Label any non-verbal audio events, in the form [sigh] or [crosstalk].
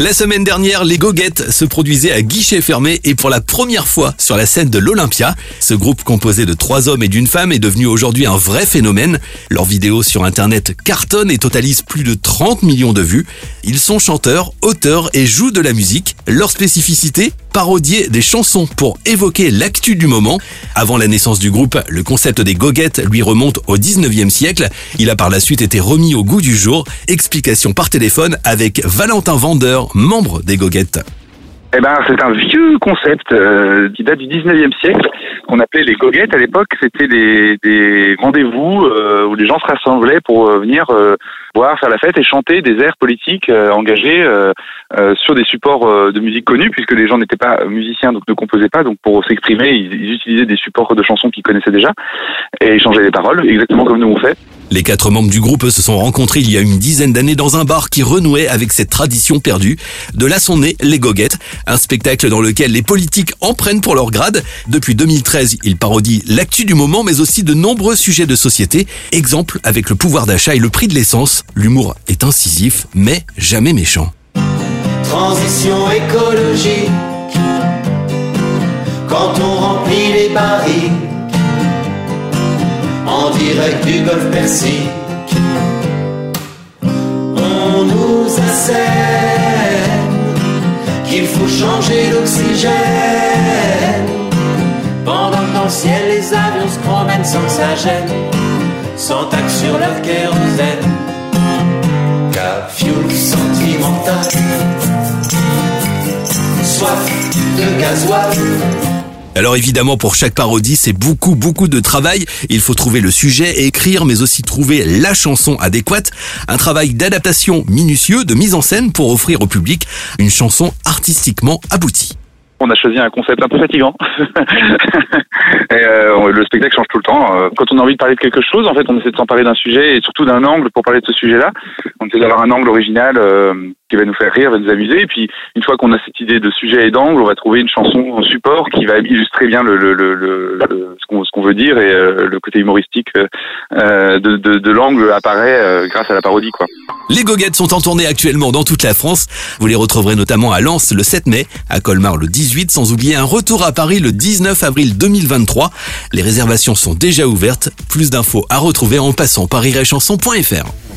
La semaine dernière, les Goguettes se produisaient à guichet fermé et pour la première fois sur la scène de l'Olympia. Ce groupe composé de trois hommes et d'une femme est devenu aujourd'hui un vrai phénomène. Leurs vidéos sur internet cartonnent et totalisent plus de 30 millions de vues. Ils sont chanteurs, auteurs et jouent de la musique. Leur spécificité parodier des chansons pour évoquer l'actu du moment. Avant la naissance du groupe, le concept des goguettes lui remonte au 19e siècle. Il a par la suite été remis au goût du jour. Explication par téléphone avec Valentin Vendeur, membre des goguettes. Eh ben, c'est un vieux concept euh, qui date du 19e siècle, qu'on appelait les goguettes à l'époque. C'était des, rendez-vous euh, où les gens se rassemblaient pour euh, venir boire, faire la fête et chanter des airs politiques engagés sur des supports de musique connus, puisque les gens n'étaient pas musiciens, donc ne composaient pas. Donc pour s'exprimer, ils, ils, utilisaient des supports de chansons qu'ils connaissaient déjà et échangeaient les paroles, exactement comme nous on fait. Les quatre membres du groupe se sont rencontrés il y a une dizaine d'années dans un bar qui renouait avec cette tradition perdue. De là sont nés les Goguettes, un spectacle dans lequel les politiques en prennent pour leur grade. Depuis 2013, ils parodient l'actu du moment mais aussi de nombreux sujets de société. Exemple avec le pouvoir d'achat et le prix de l'essence. L'humour est incisif mais jamais méchant. Transition écologique. Direct du golfe Persique. On nous assène qu'il faut changer l'oxygène. Pendant que dans le ciel les avions se promènent sans que gêne, sans taxe sur leur kérosène. Car fuel sentimental, soif de gasoil. Alors évidemment, pour chaque parodie, c'est beaucoup, beaucoup de travail. Il faut trouver le sujet et écrire, mais aussi trouver la chanson adéquate. Un travail d'adaptation minutieux, de mise en scène pour offrir au public une chanson artistiquement aboutie on a choisi un concept un peu fatigant. [laughs] euh, le spectacle change tout le temps. Euh, quand on a envie de parler de quelque chose, en fait, on essaie de s'emparer d'un sujet et surtout d'un angle pour parler de ce sujet-là. On essaie d'avoir un angle original euh, qui va nous faire rire, va nous amuser. Et puis, une fois qu'on a cette idée de sujet et d'angle, on va trouver une chanson en support qui va illustrer bien le, le, le, le ce qu'on veut dire et le côté humoristique de, de, de l'angle apparaît grâce à la parodie, quoi. Les goguettes sont en tournée actuellement dans toute la France. Vous les retrouverez notamment à Lens le 7 mai, à Colmar le 18, sans oublier un retour à Paris le 19 avril 2023. Les réservations sont déjà ouvertes. Plus d'infos à retrouver en passant par iréchanson.fr.